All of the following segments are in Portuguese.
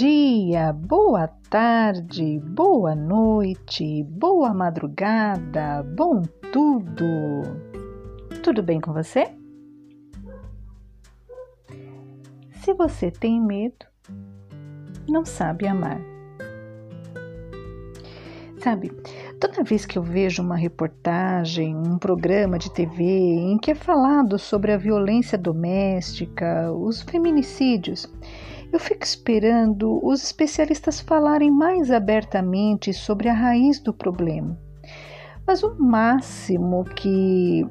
dia, boa tarde, boa noite, boa madrugada, bom tudo. Tudo bem com você? Se você tem medo, não sabe amar. Sabe, toda vez que eu vejo uma reportagem, um programa de TV em que é falado sobre a violência doméstica, os feminicídios, eu fico esperando os especialistas falarem mais abertamente sobre a raiz do problema. Mas o máximo que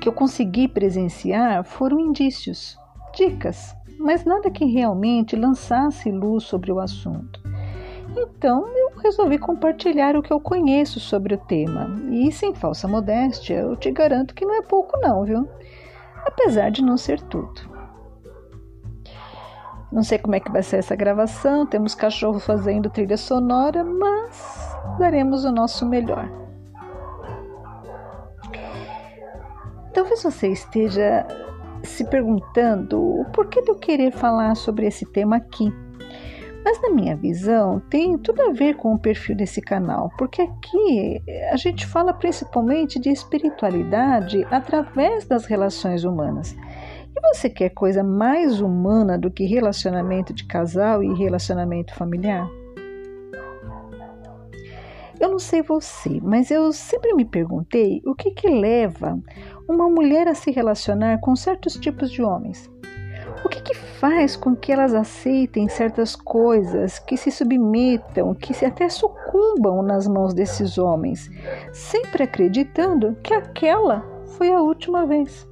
que eu consegui presenciar foram indícios, dicas, mas nada que realmente lançasse luz sobre o assunto. Então eu resolvi compartilhar o que eu conheço sobre o tema. E sem falsa modéstia, eu te garanto que não é pouco não, viu? Apesar de não ser tudo. Não sei como é que vai ser essa gravação, temos cachorro fazendo trilha sonora, mas daremos o nosso melhor. Talvez você esteja se perguntando o porquê de eu querer falar sobre esse tema aqui. Mas na minha visão, tem tudo a ver com o perfil desse canal, porque aqui a gente fala principalmente de espiritualidade através das relações humanas. Você quer coisa mais humana do que relacionamento de casal e relacionamento familiar? Eu não sei você, mas eu sempre me perguntei o que, que leva uma mulher a se relacionar com certos tipos de homens. O que, que faz com que elas aceitem certas coisas, que se submetam, que se até sucumbam nas mãos desses homens, sempre acreditando que aquela foi a última vez?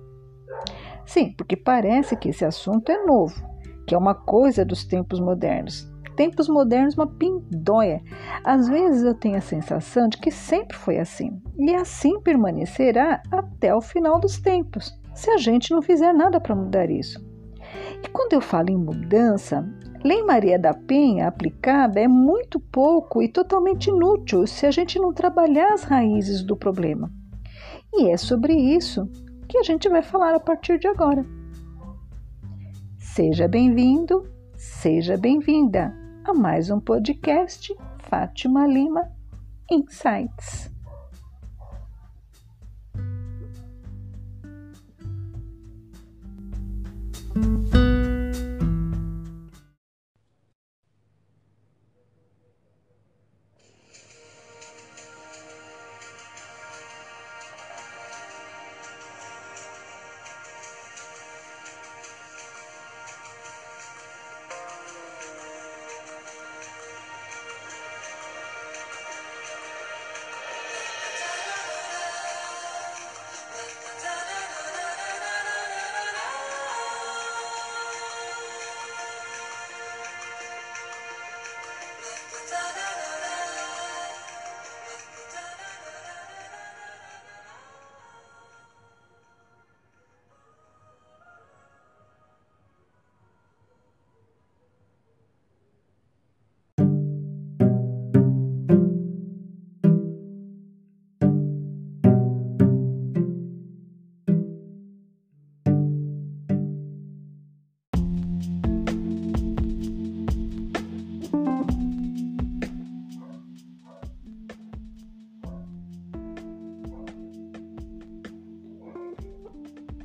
Sim, porque parece que esse assunto é novo, que é uma coisa dos tempos modernos. Tempos modernos, uma pindóia. Às vezes eu tenho a sensação de que sempre foi assim, e assim permanecerá até o final dos tempos, se a gente não fizer nada para mudar isso. E quando eu falo em mudança, Lei Maria da Penha aplicada é muito pouco e totalmente inútil se a gente não trabalhar as raízes do problema. E é sobre isso que a gente vai falar a partir de agora. Seja bem-vindo, seja bem-vinda a mais um podcast Fátima Lima Insights.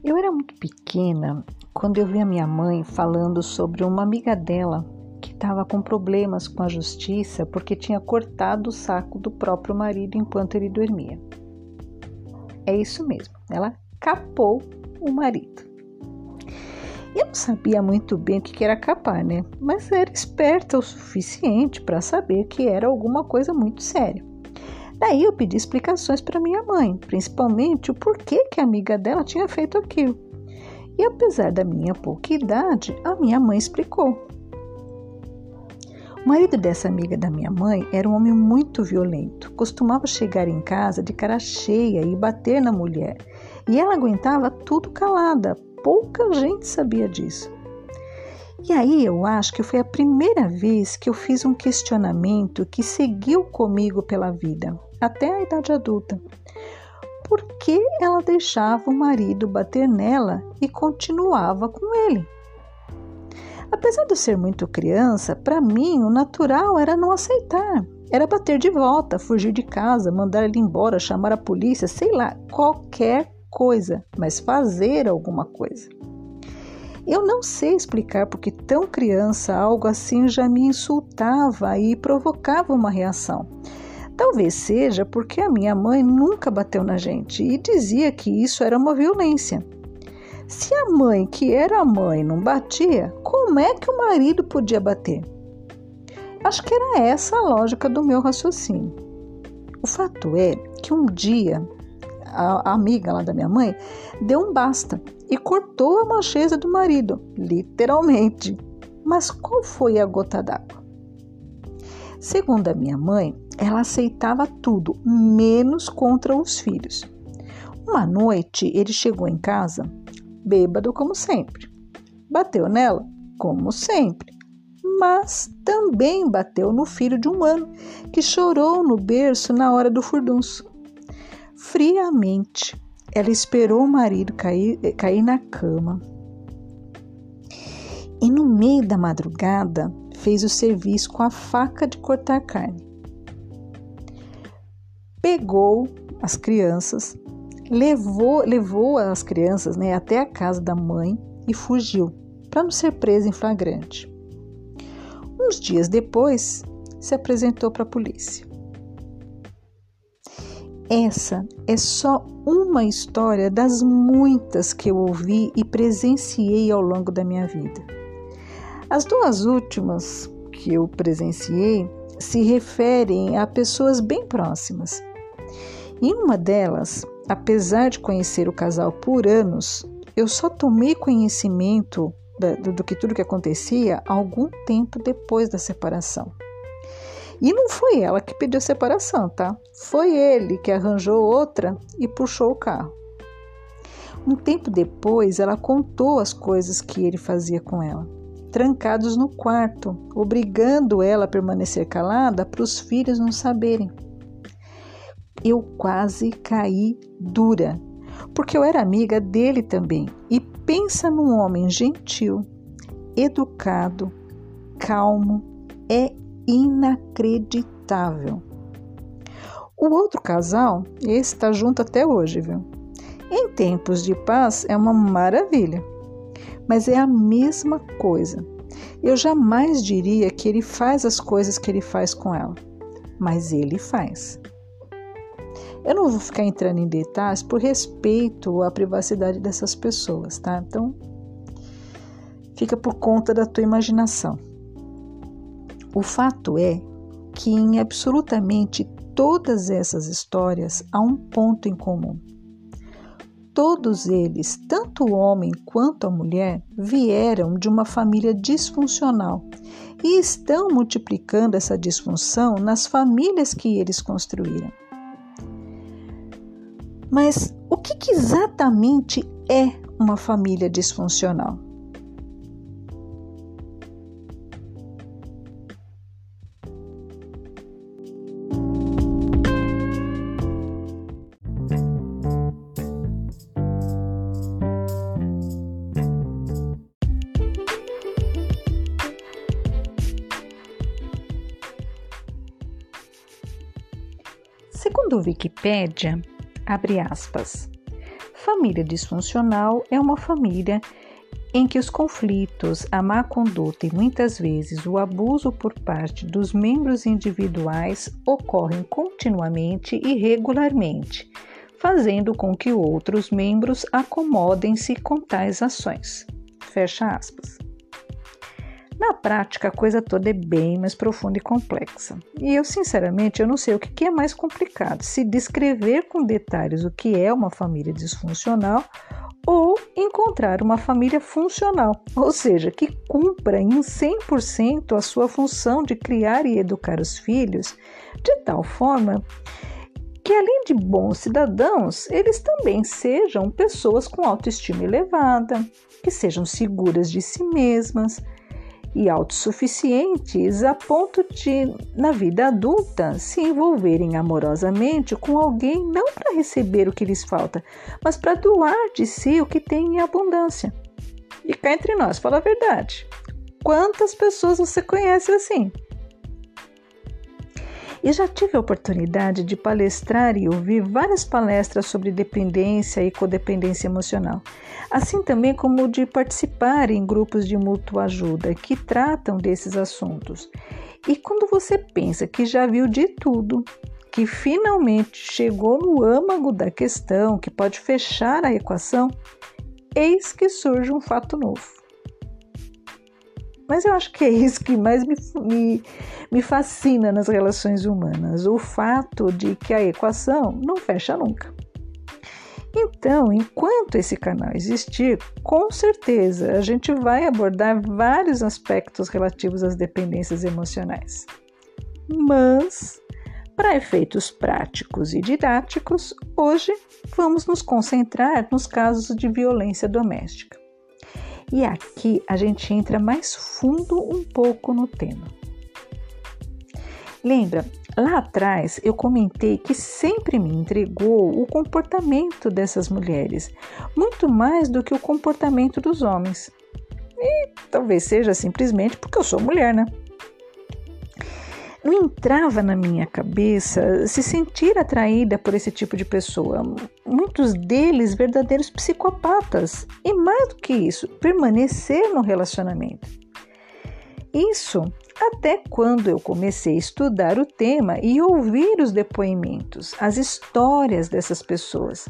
Eu era muito pequena quando eu vi a minha mãe falando sobre uma amiga dela que estava com problemas com a justiça porque tinha cortado o saco do próprio marido enquanto ele dormia. É isso mesmo, ela capou o marido. Eu não sabia muito bem o que era capar, né? Mas era esperta o suficiente para saber que era alguma coisa muito séria. Daí eu pedi explicações para minha mãe, principalmente o porquê que a amiga dela tinha feito aquilo. E apesar da minha pouca idade, a minha mãe explicou. O marido dessa amiga da minha mãe era um homem muito violento. Costumava chegar em casa de cara cheia e bater na mulher. E ela aguentava tudo calada. Pouca gente sabia disso. E aí eu acho que foi a primeira vez que eu fiz um questionamento que seguiu comigo pela vida até a idade adulta. Por que ela deixava o marido bater nela e continuava com ele? Apesar de ser muito criança, para mim o natural era não aceitar. Era bater de volta, fugir de casa, mandar ele embora, chamar a polícia, sei lá, qualquer coisa, mas fazer alguma coisa. Eu não sei explicar porque tão criança algo assim já me insultava e provocava uma reação. Talvez seja porque a minha mãe nunca bateu na gente e dizia que isso era uma violência. Se a mãe, que era mãe, não batia, como é que o marido podia bater? Acho que era essa a lógica do meu raciocínio. O fato é que um dia a amiga lá da minha mãe deu um basta e cortou a mancheza do marido, literalmente. Mas qual foi a gota d'água? Segundo a minha mãe, ela aceitava tudo, menos contra os filhos. Uma noite ele chegou em casa bêbado como sempre. Bateu nela, como sempre, mas também bateu no filho de um ano que chorou no berço na hora do furdunço. Friamente, ela esperou o marido cair, cair na cama. E no meio da madrugada, fez o serviço com a faca de cortar carne. Pegou as crianças, levou, levou as crianças né, até a casa da mãe e fugiu, para não ser presa em flagrante. Uns dias depois, se apresentou para a polícia. Essa é só uma história das muitas que eu ouvi e presenciei ao longo da minha vida. As duas últimas que eu presenciei se referem a pessoas bem próximas. Em uma delas, apesar de conhecer o casal por anos, eu só tomei conhecimento do, do que tudo que acontecia algum tempo depois da separação. E não foi ela que pediu separação, tá? Foi ele que arranjou outra e puxou o carro. Um tempo depois, ela contou as coisas que ele fazia com ela, trancados no quarto, obrigando ela a permanecer calada para os filhos não saberem eu quase caí dura, porque eu era amiga dele também. E pensa num homem gentil, educado, calmo, é inacreditável. O outro casal, esse está junto até hoje, viu? Em tempos de paz é uma maravilha, mas é a mesma coisa. Eu jamais diria que ele faz as coisas que ele faz com ela, mas ele faz. Eu não vou ficar entrando em detalhes por respeito à privacidade dessas pessoas, tá? Então, fica por conta da tua imaginação. O fato é que em absolutamente todas essas histórias há um ponto em comum. Todos eles, tanto o homem quanto a mulher, vieram de uma família disfuncional e estão multiplicando essa disfunção nas famílias que eles construíram. Mas o que, que exatamente é uma família disfuncional? Segundo Wikipédia, Abre aspas. Família disfuncional é uma família em que os conflitos, a má conduta e muitas vezes o abuso por parte dos membros individuais ocorrem continuamente e regularmente, fazendo com que outros membros acomodem-se com tais ações. Fecha aspas. Na prática, a coisa toda é bem mais profunda e complexa. E eu, sinceramente, eu não sei o que é mais complicado, se descrever com detalhes o que é uma família disfuncional ou encontrar uma família funcional, ou seja, que cumpra em 100% a sua função de criar e educar os filhos de tal forma que, além de bons cidadãos, eles também sejam pessoas com autoestima elevada, que sejam seguras de si mesmas, e autossuficientes a ponto de, na vida adulta, se envolverem amorosamente com alguém não para receber o que lhes falta, mas para doar de si o que tem em abundância. E cá entre nós, fala a verdade. quantas pessoas você conhece assim. E já tive a oportunidade de palestrar e ouvir várias palestras sobre dependência e codependência emocional, assim também como de participar em grupos de mútua ajuda que tratam desses assuntos. E quando você pensa que já viu de tudo, que finalmente chegou no âmago da questão, que pode fechar a equação, eis que surge um fato novo. Mas eu acho que é isso que mais me, me, me fascina nas relações humanas: o fato de que a equação não fecha nunca. Então, enquanto esse canal existir, com certeza a gente vai abordar vários aspectos relativos às dependências emocionais. Mas, para efeitos práticos e didáticos, hoje vamos nos concentrar nos casos de violência doméstica. E aqui a gente entra mais fundo um pouco no tema. Lembra, lá atrás eu comentei que sempre me entregou o comportamento dessas mulheres, muito mais do que o comportamento dos homens. E talvez seja simplesmente porque eu sou mulher, né? Não entrava na minha cabeça se sentir atraída por esse tipo de pessoa. Muitos deles verdadeiros psicopatas. E mais do que isso, permanecer no relacionamento. Isso até quando eu comecei a estudar o tema e ouvir os depoimentos, as histórias dessas pessoas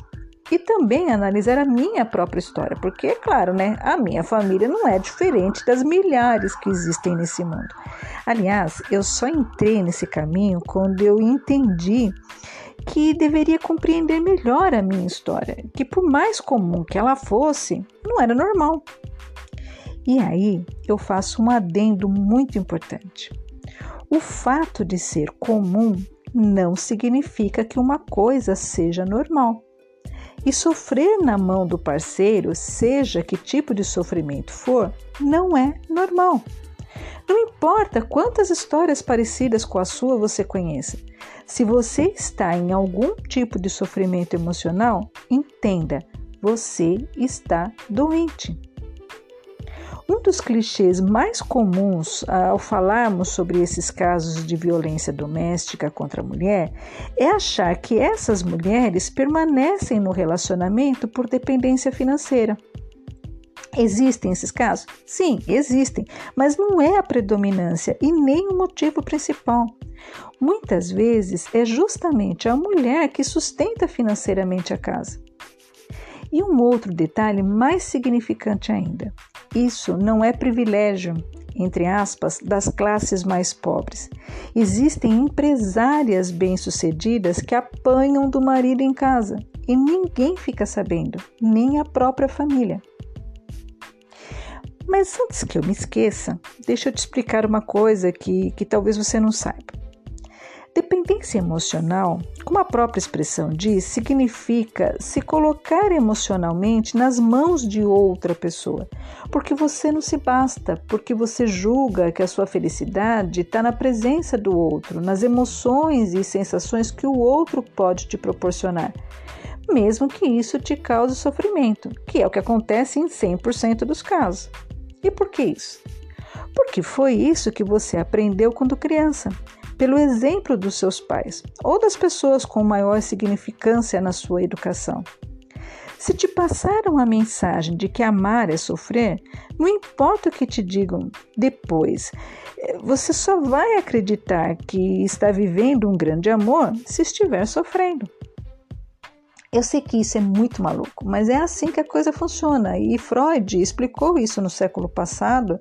e também analisar a minha própria história, porque é claro, né, a minha família não é diferente das milhares que existem nesse mundo. Aliás, eu só entrei nesse caminho quando eu entendi que deveria compreender melhor a minha história, que por mais comum que ela fosse, não era normal. E aí eu faço um adendo muito importante. O fato de ser comum não significa que uma coisa seja normal. E sofrer na mão do parceiro, seja que tipo de sofrimento for, não é normal. Não importa quantas histórias parecidas com a sua você conheça, se você está em algum tipo de sofrimento emocional, entenda, você está doente. Um dos clichês mais comuns ah, ao falarmos sobre esses casos de violência doméstica contra a mulher é achar que essas mulheres permanecem no relacionamento por dependência financeira. Existem esses casos? Sim, existem, mas não é a predominância e nem o motivo principal. Muitas vezes é justamente a mulher que sustenta financeiramente a casa. E um outro detalhe mais significante ainda: isso não é privilégio, entre aspas, das classes mais pobres. Existem empresárias bem-sucedidas que apanham do marido em casa e ninguém fica sabendo, nem a própria família. Mas antes que eu me esqueça, deixa eu te explicar uma coisa que, que talvez você não saiba. Dependência emocional, como a própria expressão diz, significa se colocar emocionalmente nas mãos de outra pessoa, porque você não se basta, porque você julga que a sua felicidade está na presença do outro, nas emoções e sensações que o outro pode te proporcionar, mesmo que isso te cause sofrimento, que é o que acontece em 100% dos casos. E por que isso? Porque foi isso que você aprendeu quando criança pelo exemplo dos seus pais ou das pessoas com maior significância na sua educação. Se te passaram a mensagem de que amar é sofrer, não importa o que te digam depois, você só vai acreditar que está vivendo um grande amor se estiver sofrendo. Eu sei que isso é muito maluco, mas é assim que a coisa funciona e Freud explicou isso no século passado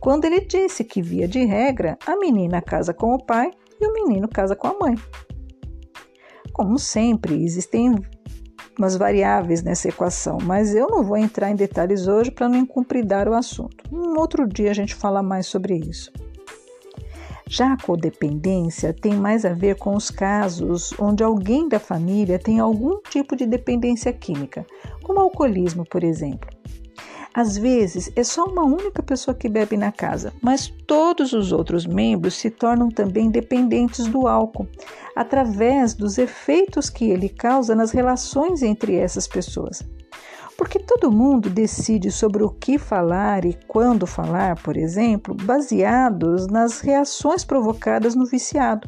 quando ele disse que, via de regra, a menina casa com o pai e o menino casa com a mãe. Como sempre, existem umas variáveis nessa equação, mas eu não vou entrar em detalhes hoje para não incumpridar o assunto. Um outro dia a gente fala mais sobre isso. Já a codependência tem mais a ver com os casos onde alguém da família tem algum tipo de dependência química, como alcoolismo, por exemplo. Às vezes é só uma única pessoa que bebe na casa, mas todos os outros membros se tornam também dependentes do álcool, através dos efeitos que ele causa nas relações entre essas pessoas. Porque todo mundo decide sobre o que falar e quando falar, por exemplo, baseados nas reações provocadas no viciado.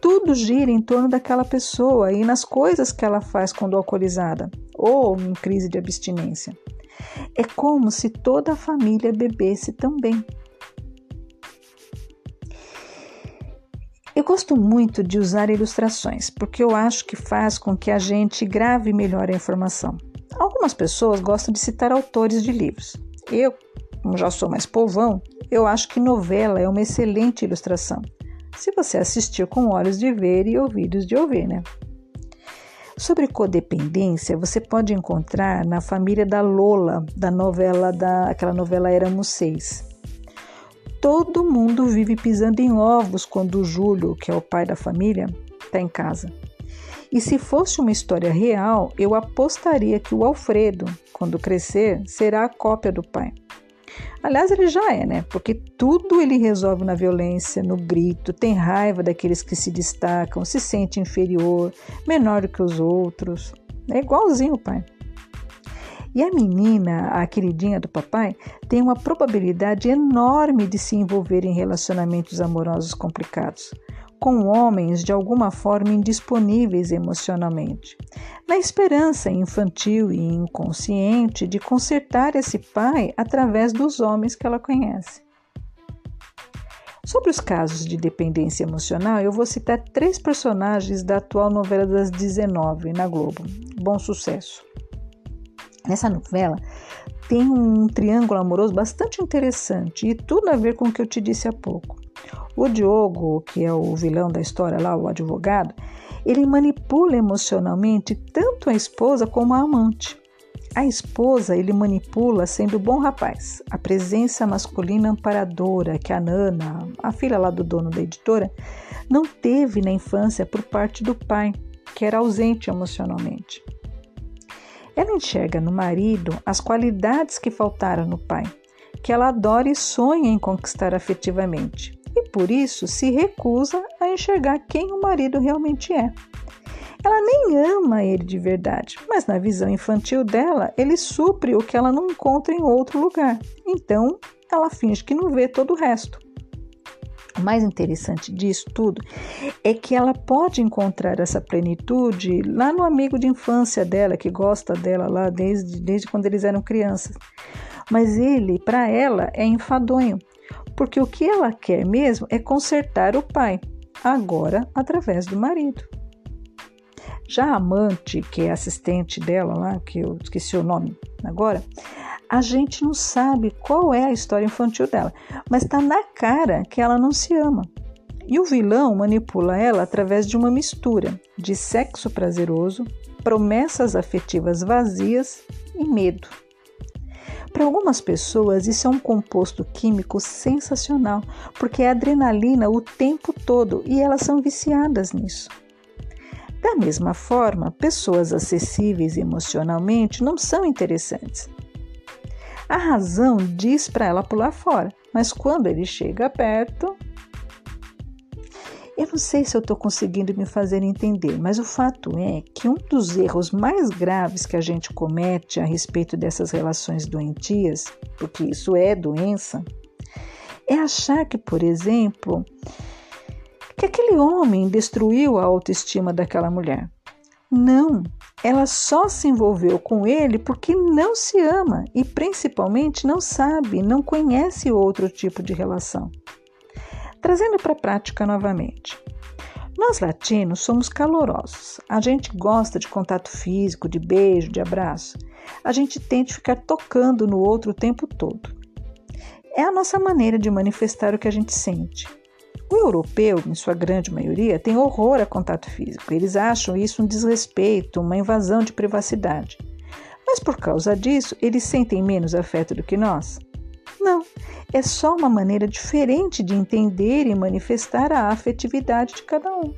Tudo gira em torno daquela pessoa e nas coisas que ela faz quando alcoolizada ou em crise de abstinência. É como se toda a família bebesse também. Eu gosto muito de usar ilustrações, porque eu acho que faz com que a gente grave melhor a informação. Algumas pessoas gostam de citar autores de livros. Eu, como já sou mais povão, eu acho que novela é uma excelente ilustração. Se você assistir com olhos de ver e ouvidos de ouvir, né? Sobre codependência, você pode encontrar na família da Lola, da novela da aquela novela Éramos Seis. Todo mundo vive pisando em ovos quando o Júlio, que é o pai da família, está em casa. E se fosse uma história real, eu apostaria que o Alfredo, quando crescer, será a cópia do pai. Aliás, ele já é, né? Porque tudo ele resolve na violência, no grito, tem raiva daqueles que se destacam, se sente inferior, menor do que os outros. É igualzinho o pai. E a menina, a queridinha do papai, tem uma probabilidade enorme de se envolver em relacionamentos amorosos complicados com homens de alguma forma indisponíveis emocionalmente, na esperança infantil e inconsciente de consertar esse pai através dos homens que ela conhece. Sobre os casos de dependência emocional, eu vou citar três personagens da atual novela das 19 na Globo. Bom sucesso. Nessa novela tem um triângulo amoroso bastante interessante e tudo a ver com o que eu te disse há pouco. O Diogo, que é o vilão da história lá, o advogado, ele manipula emocionalmente tanto a esposa como a amante. A esposa ele manipula sendo bom rapaz, a presença masculina amparadora que a Nana, a filha lá do dono da editora, não teve na infância por parte do pai, que era ausente emocionalmente. Ela enxerga no marido as qualidades que faltaram no pai, que ela adora e sonha em conquistar afetivamente e por isso se recusa a enxergar quem o marido realmente é. Ela nem ama ele de verdade, mas na visão infantil dela, ele supre o que ela não encontra em outro lugar. Então, ela finge que não vê todo o resto. O mais interessante disso tudo é que ela pode encontrar essa plenitude lá no amigo de infância dela, que gosta dela lá desde, desde quando eles eram crianças. Mas ele, para ela, é enfadonho porque o que ela quer mesmo é consertar o pai, agora através do marido. Já a amante, que é assistente dela lá, que eu esqueci o nome agora, a gente não sabe qual é a história infantil dela, mas está na cara que ela não se ama. E o vilão manipula ela através de uma mistura de sexo prazeroso, promessas afetivas vazias e medo. Para algumas pessoas, isso é um composto químico sensacional, porque é adrenalina o tempo todo e elas são viciadas nisso. Da mesma forma, pessoas acessíveis emocionalmente não são interessantes. A razão diz para ela pular fora, mas quando ele chega perto, eu não sei se eu estou conseguindo me fazer entender, mas o fato é que um dos erros mais graves que a gente comete a respeito dessas relações doentias, porque isso é doença, é achar que, por exemplo, que aquele homem destruiu a autoestima daquela mulher. Não, ela só se envolveu com ele porque não se ama e principalmente não sabe, não conhece outro tipo de relação. Trazendo para a prática novamente. Nós latinos somos calorosos. A gente gosta de contato físico, de beijo, de abraço. A gente tende a ficar tocando no outro o tempo todo. É a nossa maneira de manifestar o que a gente sente. O europeu, em sua grande maioria, tem horror a contato físico. Eles acham isso um desrespeito, uma invasão de privacidade. Mas por causa disso, eles sentem menos afeto do que nós? Não, é só uma maneira diferente de entender e manifestar a afetividade de cada um.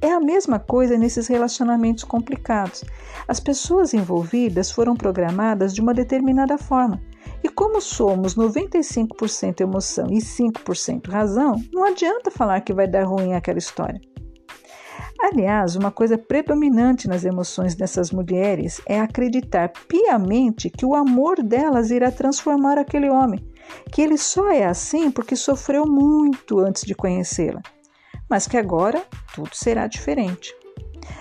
É a mesma coisa nesses relacionamentos complicados. As pessoas envolvidas foram programadas de uma determinada forma. E como somos 95% emoção e 5% razão, não adianta falar que vai dar ruim aquela história. Aliás, uma coisa predominante nas emoções dessas mulheres é acreditar piamente que o amor delas irá transformar aquele homem, que ele só é assim porque sofreu muito antes de conhecê-la, mas que agora tudo será diferente.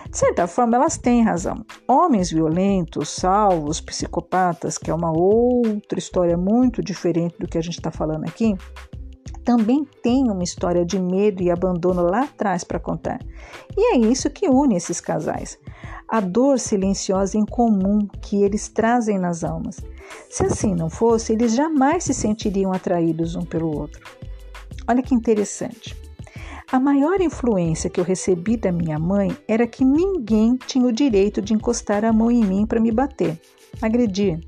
De certa forma, elas têm razão. Homens violentos, salvos, psicopatas, que é uma outra história muito diferente do que a gente está falando aqui, também têm uma história de medo e abandono lá atrás para contar. E é isso que une esses casais. A dor silenciosa em comum que eles trazem nas almas. Se assim não fosse, eles jamais se sentiriam atraídos um pelo outro. Olha que interessante. A maior influência que eu recebi da minha mãe era que ninguém tinha o direito de encostar a mão em mim para me bater, agredir.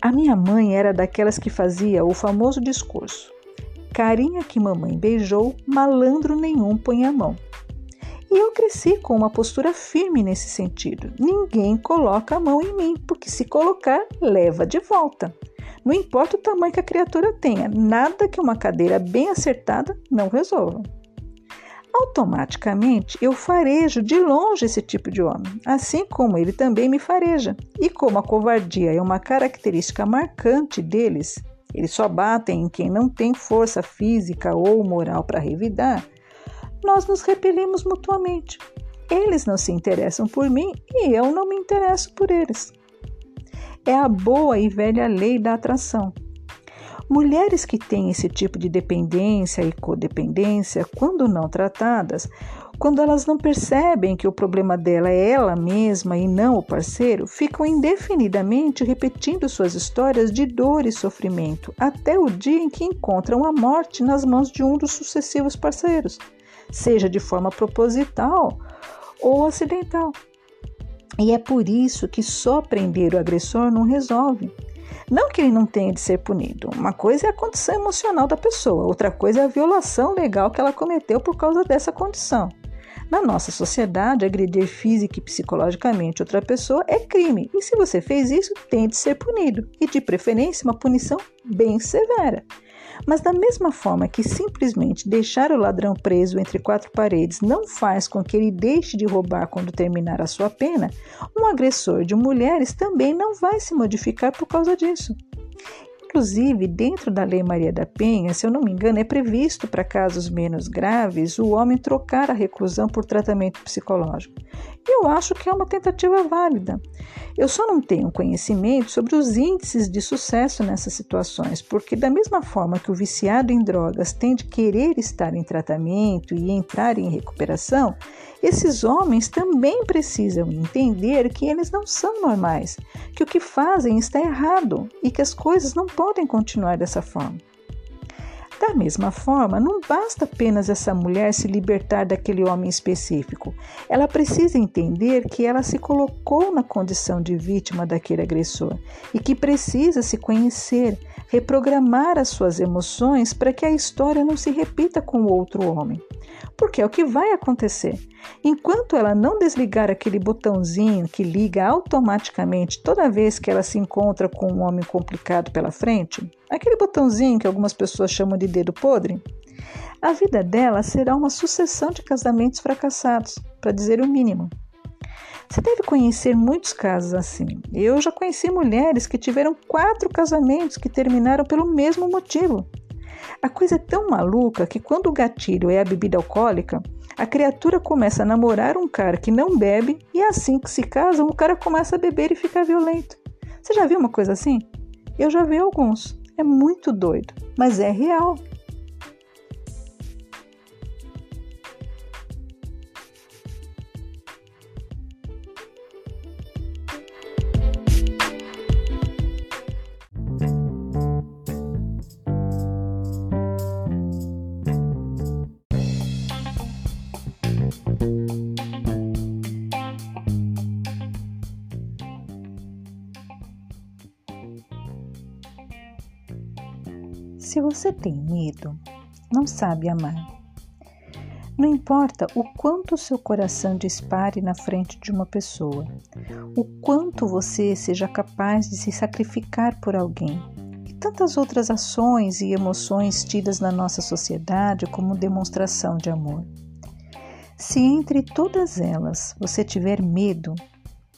A minha mãe era daquelas que fazia o famoso discurso: carinha que mamãe beijou, malandro nenhum põe a mão. E eu cresci com uma postura firme nesse sentido. Ninguém coloca a mão em mim, porque se colocar, leva de volta. Não importa o tamanho que a criatura tenha, nada que uma cadeira bem acertada não resolva automaticamente eu farejo de longe esse tipo de homem, assim como ele também me fareja. E como a covardia é uma característica marcante deles, eles só batem em quem não tem força física ou moral para revidar, nós nos repelimos mutuamente. Eles não se interessam por mim e eu não me interesso por eles. É a boa e velha lei da atração. Mulheres que têm esse tipo de dependência e codependência, quando não tratadas, quando elas não percebem que o problema dela é ela mesma e não o parceiro, ficam indefinidamente repetindo suas histórias de dor e sofrimento, até o dia em que encontram a morte nas mãos de um dos sucessivos parceiros, seja de forma proposital ou acidental. E é por isso que só prender o agressor não resolve. Não que ele não tenha de ser punido. Uma coisa é a condição emocional da pessoa, outra coisa é a violação legal que ela cometeu por causa dessa condição. Na nossa sociedade, agredir física e psicologicamente outra pessoa é crime, e se você fez isso, tem de ser punido, e de preferência uma punição bem severa. Mas, da mesma forma que simplesmente deixar o ladrão preso entre quatro paredes não faz com que ele deixe de roubar quando terminar a sua pena, um agressor de mulheres também não vai se modificar por causa disso. Inclusive, dentro da Lei Maria da Penha, se eu não me engano, é previsto para casos menos graves o homem trocar a reclusão por tratamento psicológico. Eu acho que é uma tentativa válida. Eu só não tenho conhecimento sobre os índices de sucesso nessas situações, porque, da mesma forma que o viciado em drogas tem de querer estar em tratamento e entrar em recuperação, esses homens também precisam entender que eles não são normais, que o que fazem está errado e que as coisas não podem continuar dessa forma. Da mesma forma, não basta apenas essa mulher se libertar daquele homem específico. Ela precisa entender que ela se colocou na condição de vítima daquele agressor e que precisa se conhecer, reprogramar as suas emoções para que a história não se repita com outro homem. Porque é o que vai acontecer. Enquanto ela não desligar aquele botãozinho que liga automaticamente toda vez que ela se encontra com um homem complicado pela frente, aquele botãozinho que algumas pessoas chamam de dedo podre, a vida dela será uma sucessão de casamentos fracassados, para dizer o mínimo. Você deve conhecer muitos casos assim. Eu já conheci mulheres que tiveram quatro casamentos que terminaram pelo mesmo motivo. A coisa é tão maluca que quando o gatilho é a bebida alcoólica, a criatura começa a namorar um cara que não bebe e é assim que se casam, o cara começa a beber e fica violento. Você já viu uma coisa assim? Eu já vi alguns. É muito doido, mas é real. Se você tem medo, não sabe amar. Não importa o quanto seu coração dispare na frente de uma pessoa, o quanto você seja capaz de se sacrificar por alguém, e tantas outras ações e emoções tidas na nossa sociedade como demonstração de amor. Se entre todas elas você tiver medo,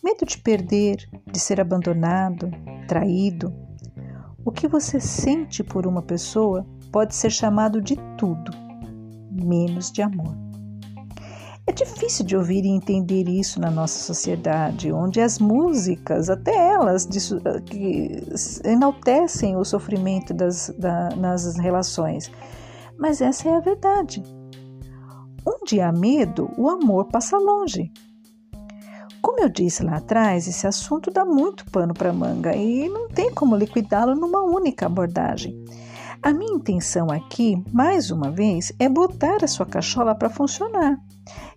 medo de perder, de ser abandonado, traído, o que você sente por uma pessoa pode ser chamado de tudo, menos de amor. É difícil de ouvir e entender isso na nossa sociedade, onde as músicas, até elas, que enaltecem o sofrimento das, da, nas relações. Mas essa é a verdade. Onde há medo, o amor passa longe. Como eu disse lá atrás, esse assunto dá muito pano para manga e não tem como liquidá-lo numa única abordagem. A minha intenção aqui, mais uma vez, é botar a sua cachola para funcionar.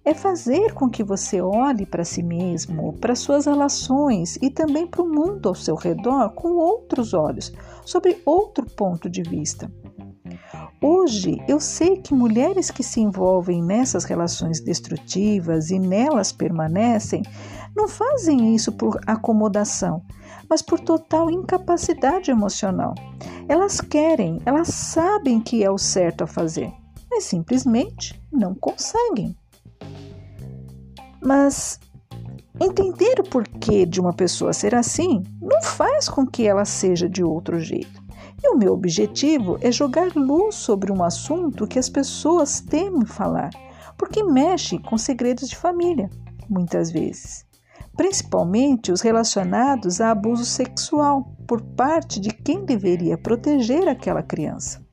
É fazer com que você olhe para si mesmo, para suas relações e também para o mundo ao seu redor com outros olhos, sobre outro ponto de vista. Hoje eu sei que mulheres que se envolvem nessas relações destrutivas e nelas permanecem não fazem isso por acomodação, mas por total incapacidade emocional. Elas querem, elas sabem que é o certo a fazer, mas simplesmente não conseguem. Mas entender o porquê de uma pessoa ser assim não faz com que ela seja de outro jeito. E o meu objetivo é jogar luz sobre um assunto que as pessoas temem falar, porque mexe com segredos de família, muitas vezes principalmente os relacionados a abuso sexual por parte de quem deveria proteger aquela criança.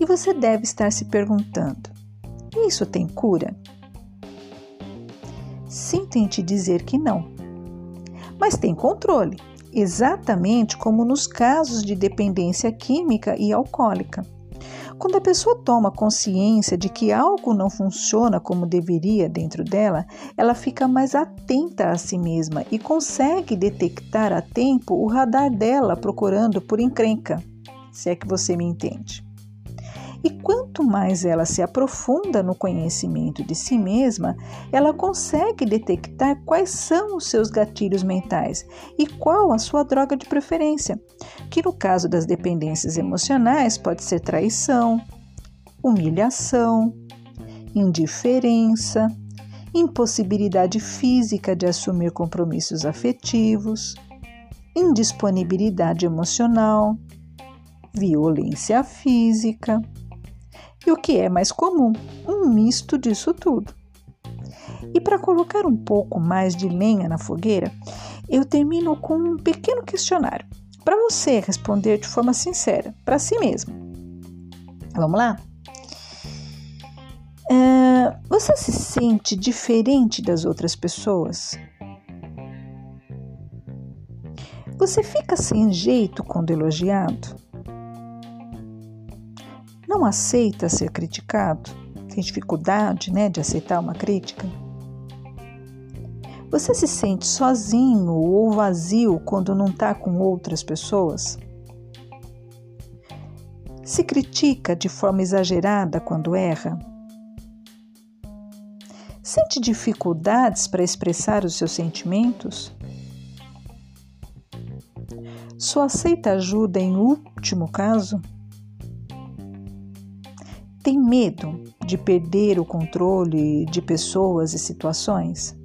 E você deve estar se perguntando: isso tem cura? Sinto em te dizer que não. Mas tem controle, exatamente como nos casos de dependência química e alcoólica. Quando a pessoa toma consciência de que algo não funciona como deveria dentro dela, ela fica mais atenta a si mesma e consegue detectar a tempo o radar dela procurando por encrenca, se é que você me entende. E quanto mais ela se aprofunda no conhecimento de si mesma, ela consegue detectar quais são os seus gatilhos mentais e qual a sua droga de preferência, que no caso das dependências emocionais pode ser traição, humilhação, indiferença, impossibilidade física de assumir compromissos afetivos, indisponibilidade emocional, violência física e o que é mais comum, um misto disso tudo. E para colocar um pouco mais de lenha na fogueira, eu termino com um pequeno questionário para você responder de forma sincera para si mesmo. Vamos lá? Você se sente diferente das outras pessoas? Você fica sem jeito quando elogiado? Não aceita ser criticado, tem dificuldade né, de aceitar uma crítica? Você se sente sozinho ou vazio quando não está com outras pessoas? Se critica de forma exagerada quando erra? Sente dificuldades para expressar os seus sentimentos? Só aceita ajuda em último caso? Tem medo de perder o controle de pessoas e situações?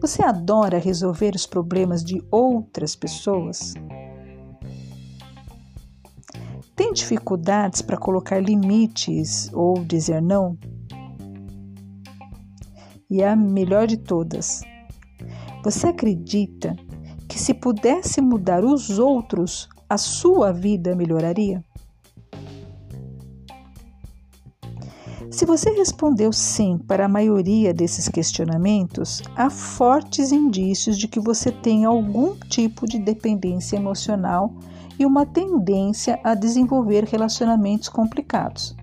Você adora resolver os problemas de outras pessoas? Tem dificuldades para colocar limites ou dizer não? E a melhor de todas, você acredita que se pudesse mudar os outros, a sua vida melhoraria? Se você respondeu sim para a maioria desses questionamentos, há fortes indícios de que você tem algum tipo de dependência emocional e uma tendência a desenvolver relacionamentos complicados.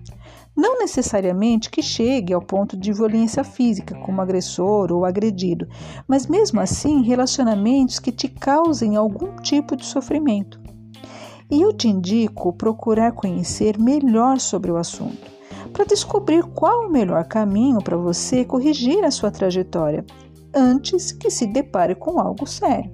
Não necessariamente que chegue ao ponto de violência física, como agressor ou agredido, mas mesmo assim relacionamentos que te causem algum tipo de sofrimento. E eu te indico procurar conhecer melhor sobre o assunto para descobrir qual o melhor caminho para você corrigir a sua trajetória antes que se depare com algo sério.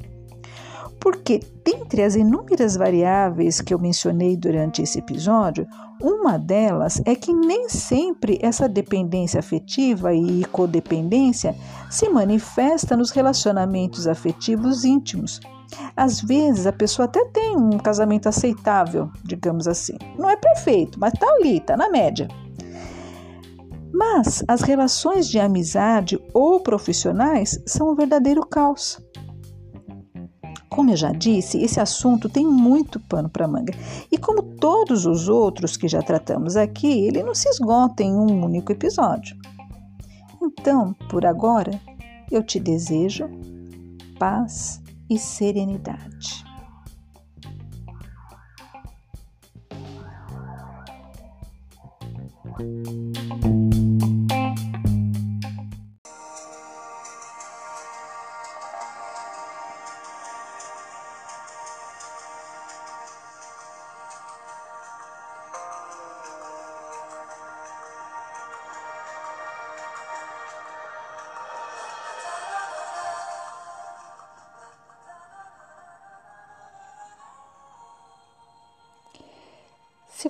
Porque, dentre as inúmeras variáveis que eu mencionei durante esse episódio, uma delas é que nem sempre essa dependência afetiva e codependência se manifesta nos relacionamentos afetivos íntimos. Às vezes a pessoa até tem um casamento aceitável, digamos assim. Não é perfeito, mas tá ali, tá na média. Mas as relações de amizade ou profissionais são um verdadeiro caos. Como eu já disse, esse assunto tem muito pano para manga. E como todos os outros que já tratamos aqui, ele não se esgota em um único episódio. Então, por agora, eu te desejo paz e serenidade. Se